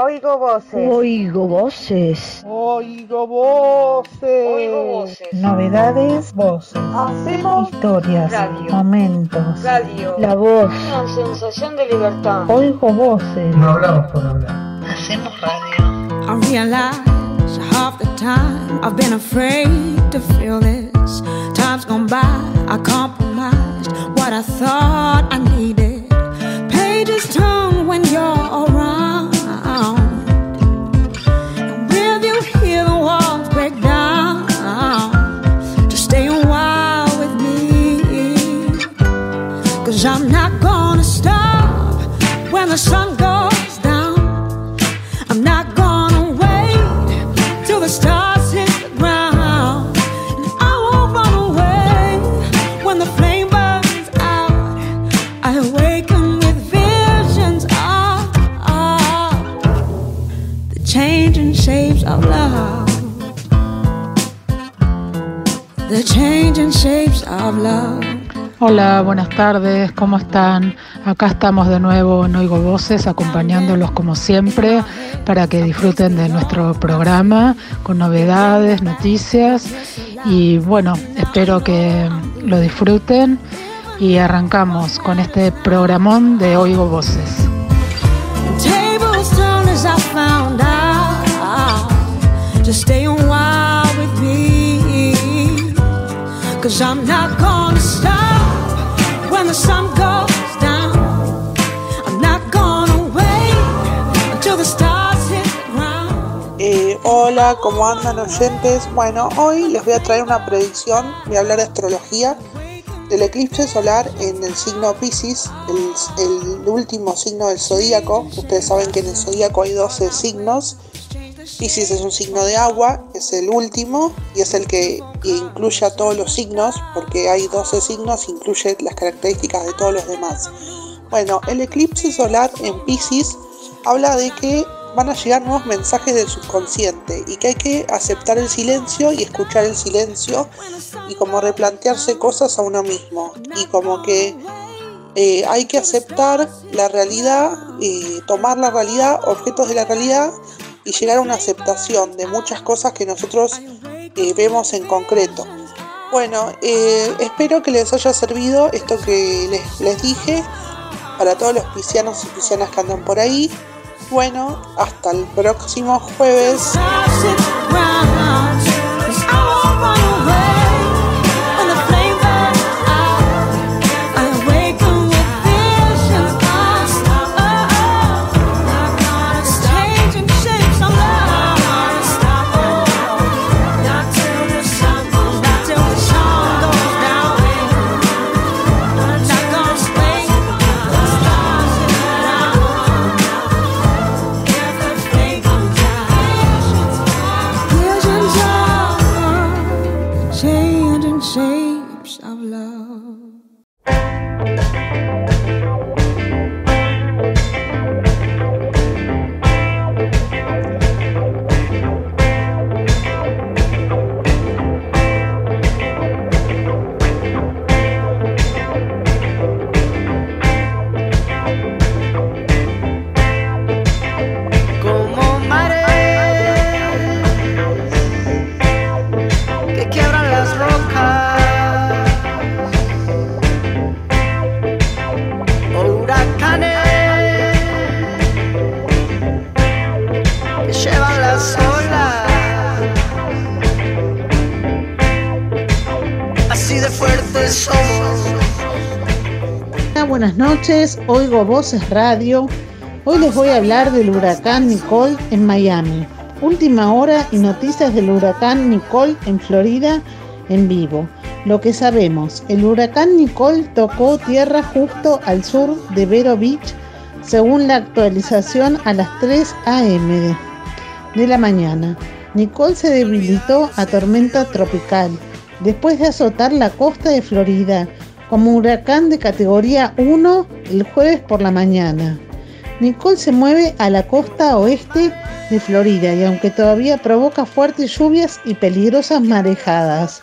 Oigo voces. Oigo voces. Oigo voces. Oigo voces. Novedades, voces. Hacemos Historias, Radio. momentos. Radio. La voz. Una sensación de libertad. Oigo voces. No hablamos por hablar. Hacemos radio. I realize half the time I've been afraid to feel this. Time's gone by, I compromised what I thought I needed. Cause I'm not gonna stop when the sun goes down. I'm not gonna wait till the stars hit the ground. And I won't run away when the flame burns out. I awaken with visions of, of the changing shapes of love. The changing shapes of love. Hola, buenas tardes, ¿cómo están? Acá estamos de nuevo en Oigo Voces, acompañándolos como siempre para que disfruten de nuestro programa con novedades, noticias y bueno, espero que lo disfruten y arrancamos con este programón de Oigo Voces. Eh, hola, ¿cómo andan oyentes? Bueno, hoy les voy a traer una predicción, voy a hablar de astrología, del eclipse solar en el signo Pisces, el, el último signo del zodíaco. Ustedes saben que en el zodíaco hay 12 signos. Pisces es un signo de agua, es el último y es el que incluye a todos los signos, porque hay 12 signos, incluye las características de todos los demás. Bueno, el eclipse solar en Pisces habla de que van a llegar nuevos mensajes del subconsciente y que hay que aceptar el silencio y escuchar el silencio y como replantearse cosas a uno mismo y como que eh, hay que aceptar la realidad, eh, tomar la realidad, objetos de la realidad y llegar a una aceptación de muchas cosas que nosotros eh, vemos en concreto. Bueno, eh, espero que les haya servido esto que les, les dije para todos los piscianos y piscianas que andan por ahí. Bueno, hasta el próximo jueves. Así de Hola, buenas noches, Oigo Voces Radio. Hoy les voy a hablar del huracán Nicole en Miami. Última hora y noticias del huracán Nicole en Florida en vivo. Lo que sabemos, el huracán Nicole tocó tierra justo al sur de Vero Beach, según la actualización a las 3 a.m. de la mañana. Nicole se debilitó a tormenta tropical después de azotar la costa de Florida como huracán de categoría 1 el jueves por la mañana. Nicole se mueve a la costa oeste de Florida y aunque todavía provoca fuertes lluvias y peligrosas marejadas.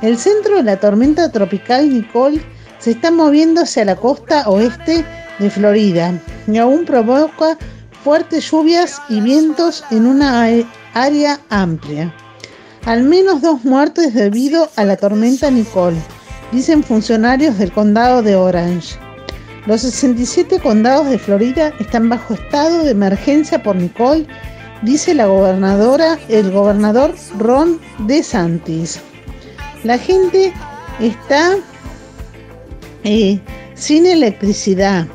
El centro de la tormenta tropical Nicole se está moviendo hacia la costa oeste de Florida y aún provoca fuertes lluvias y vientos en una área amplia. Al menos dos muertes debido a la tormenta Nicole, dicen funcionarios del condado de Orange. Los 67 condados de Florida están bajo estado de emergencia por Nicole, dice la gobernadora, el gobernador Ron DeSantis. La gente está eh, sin electricidad,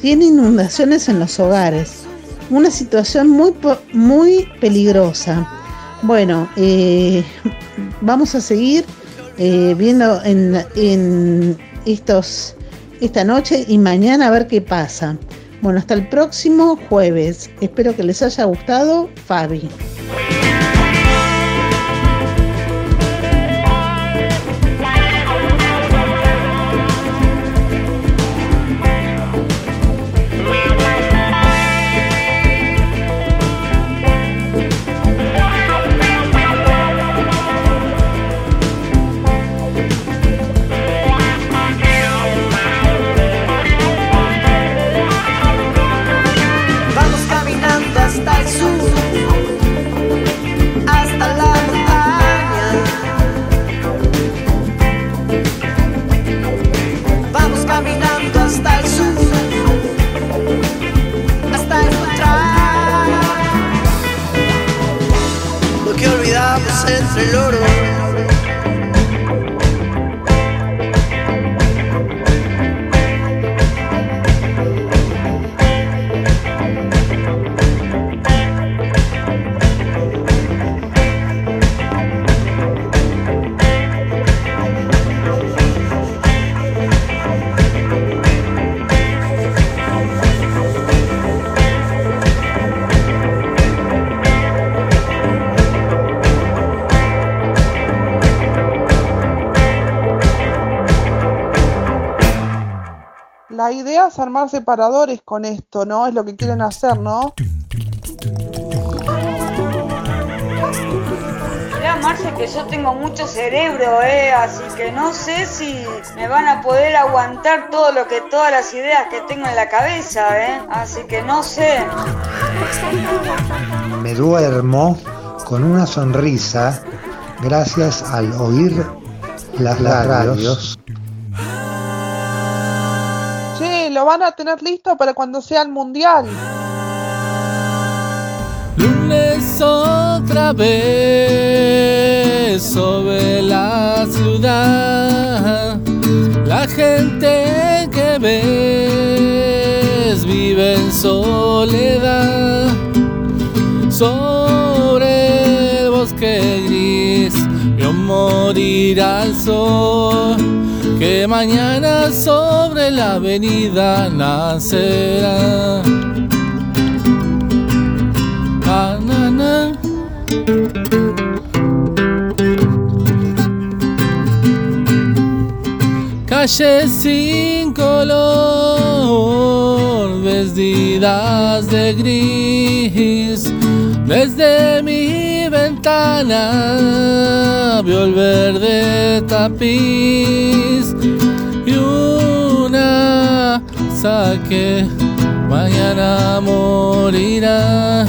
tiene inundaciones en los hogares, una situación muy, muy peligrosa. Bueno, eh, vamos a seguir eh, viendo en, estos, esta noche y mañana a ver qué pasa. Bueno, hasta el próximo jueves. Espero que les haya gustado, Fabi. La idea armar separadores con esto, ¿no? Es lo que quieren hacer, ¿no? Mira, Marce, que yo tengo mucho cerebro, ¿eh? Así que no sé si me van a poder aguantar todo lo que, todas las ideas que tengo en la cabeza, ¿eh? Así que no sé. Me duermo con una sonrisa gracias al oír las, radios lo van a tener listo para cuando sea el mundial. Lunes otra vez sobre la ciudad. La gente que ves vive en soledad. Sobre el bosque gris vio morir al sol que mañana sobre la avenida nacerá. Ah, Calles sin color, vestidas de gris, desde mi ventana vio el verde tapiz y una saque mañana morirá.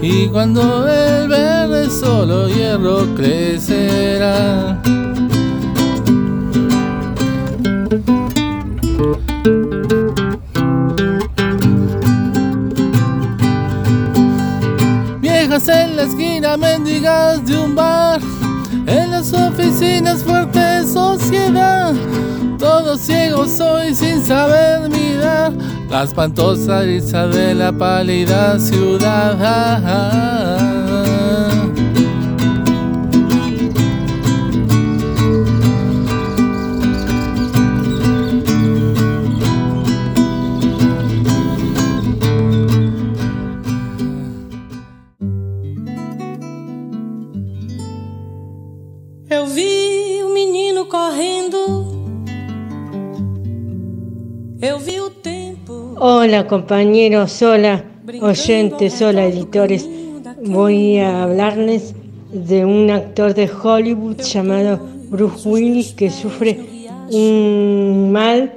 Y cuando el verde solo hierro crecerá. En la esquina, mendigas de un bar. En las oficinas fuerte sociedad. Todos ciegos soy sin saber mirar. La espantosa risa de la pálida ciudad. Hola compañeros, hola oyentes, hola editores. Voy a hablarles de un actor de Hollywood llamado Bruce Willis que sufre un mal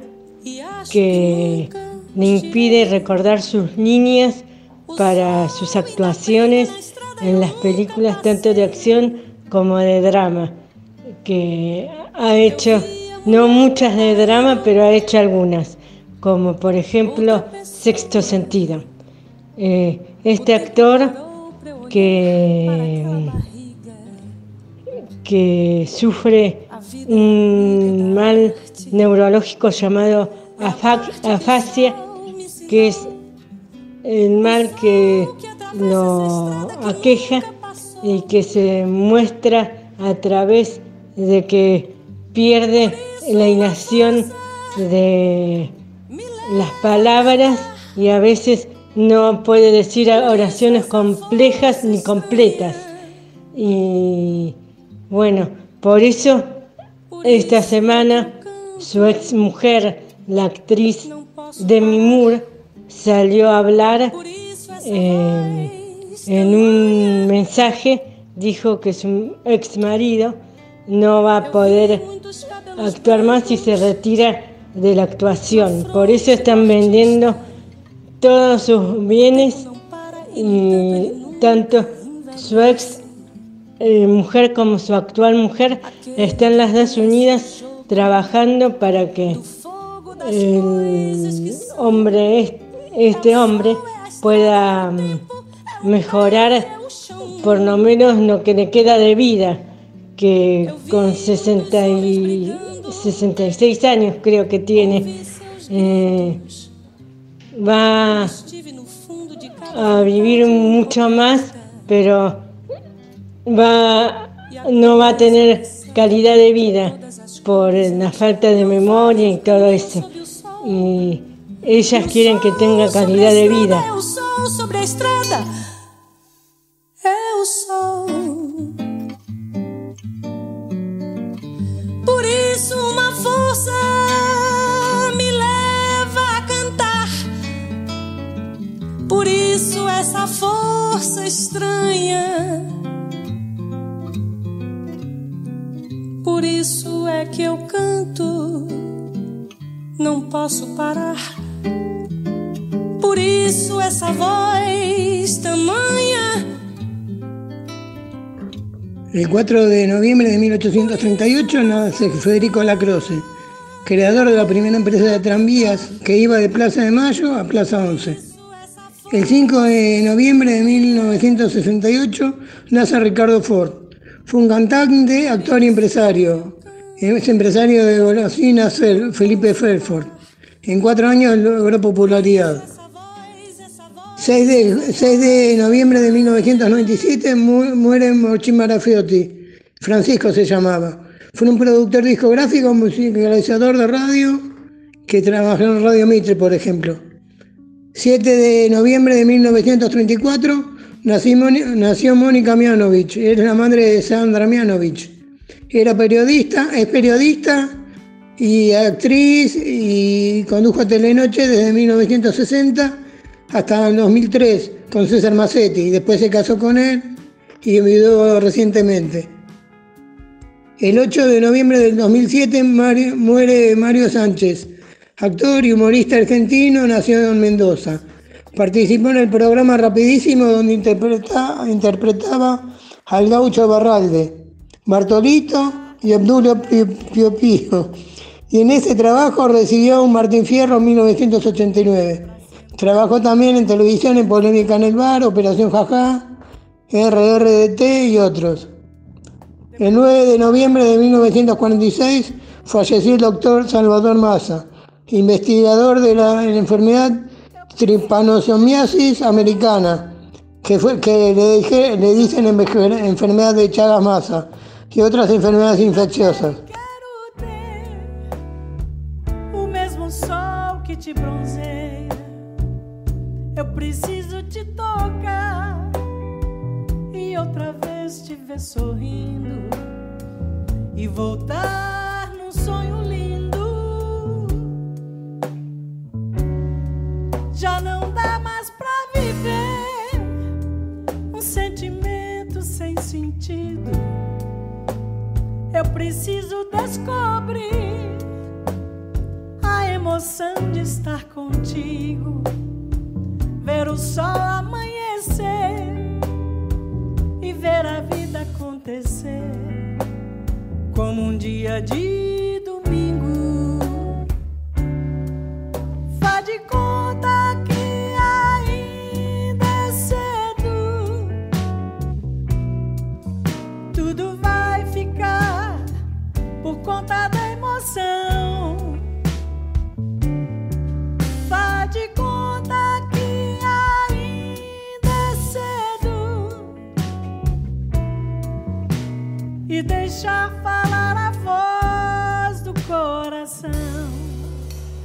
que le impide recordar sus líneas para sus actuaciones en las películas tanto de acción como de drama, que ha hecho, no muchas de drama, pero ha hecho algunas, como por ejemplo Sexto Sentido. Eh, este actor que, que sufre un mal neurológico llamado afasia, que es el mal que lo aqueja y que se muestra a través de que pierde la inacción de las palabras y a veces no puede decir oraciones complejas ni completas. Y bueno, por eso esta semana su ex mujer, la actriz Demi Moore, salió a hablar eh, en un mensaje, dijo que su ex marido no va a poder actuar más si se retira de la actuación. Por eso están vendiendo todos sus bienes y tanto su ex eh, mujer como su actual mujer están las dos unidas trabajando para que el hombre, este hombre, pueda mm, mejorar por lo menos lo que le queda de vida, que con 60 y 66 años creo que tiene. Eh, va a vivir mucho más, pero va, no va a tener calidad de vida por la falta de memoria y todo eso. Y ellas quieren que tenga calidad de vida. Estranha. Por isso é que eu canto, não posso parar. Por isso essa voz tamanha. El 4 de noviembre de 1838 nace Federico Lacroze, creador de la primera empresa de tranvías que iba de Plaza de Mayo a Plaza 11. El 5 de noviembre de 1968 nace Ricardo Ford. Fue un cantante, actor y empresario. Es empresario de golosinas Felipe Felford. En cuatro años logró popularidad. 6 de, 6 de noviembre de 1997 muere Mochi Marafiotti. Francisco se llamaba. Fue un productor discográfico, musicalizador de radio, que trabajó en Radio Mitre, por ejemplo. 7 de noviembre de 1934 nació, Mónica Mianovich, es la madre de Sandra Mianovich. Era periodista, es periodista y actriz y condujo Telenoche desde 1960 hasta el 2003 con César Massetti. Después se casó con él y enviudó recientemente. El 8 de noviembre del 2007 muere Mario Sánchez, Actor y humorista argentino, nació en Mendoza. Participó en el programa Rapidísimo donde interpretaba al gaucho Barralde, Bartolito y Abdulio Pio Pio. Y en ese trabajo recibió un Martín Fierro en 1989. Trabajó también en televisión en Polémica en el Bar, Operación Jajá, RRDT y otros. El 9 de noviembre de 1946 falleció el doctor Salvador Massa, investigador de la, enfermedad tripanosomiasis americana, que, fue, que le, dicen enfermedad de Chagas Massa y otras enfermedades infecciosas. Te ver sorrindo e voltar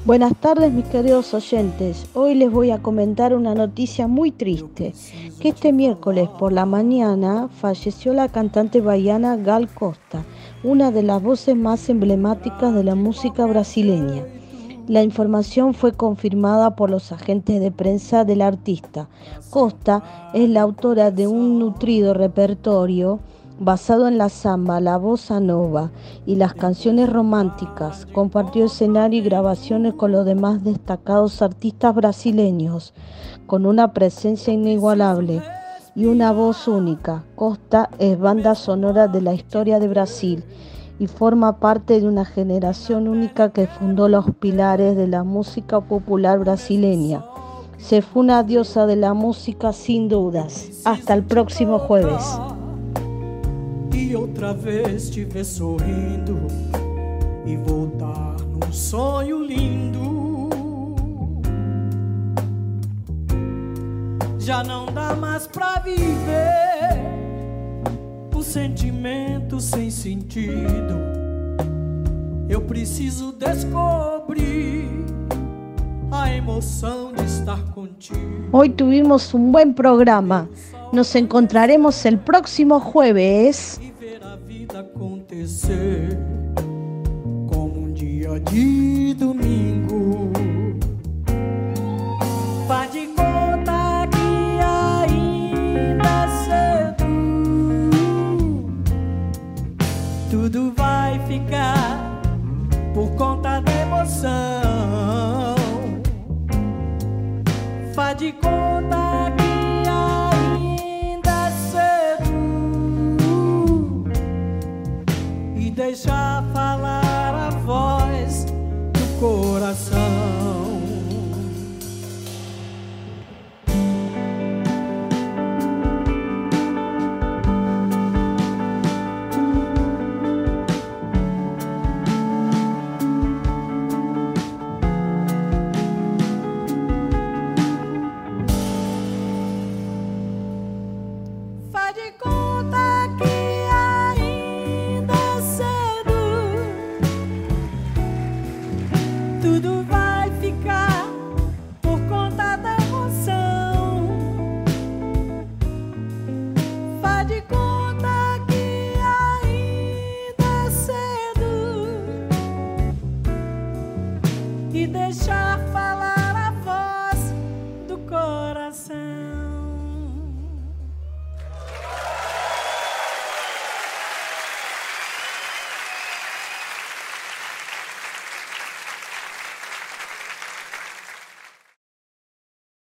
Buenas tardes mis queridos oyentes, hoy les voy a comentar una noticia muy triste, que este miércoles por la mañana falleció la cantante baiana Gal Costa, una de las voces más emblemáticas de la música brasileña. La información fue confirmada por los agentes de prensa del artista. Costa es la autora de un nutrido repertorio basado en la samba, la bossa nova y las canciones románticas. Compartió escenario y grabaciones con los demás destacados artistas brasileños, con una presencia inigualable y una voz única. Costa es banda sonora de la historia de Brasil y forma parte de una generación única que fundó los pilares de la música popular brasileña. Se fue una diosa de la música sin dudas. Hasta el próximo jueves. Outra vez te ver sorrindo e voltar num sonho lindo. Já não dá mais pra viver um sentimento sem sentido. Eu preciso descobrir a emoção de estar contigo. Hoy tuvimos un buen programa. Nos encontraremos el próximo jueves. Acontecer como um dia de domingo. Faz de conta que ainda é cedo, tudo vai ficar por conta da emoção. Faz de conta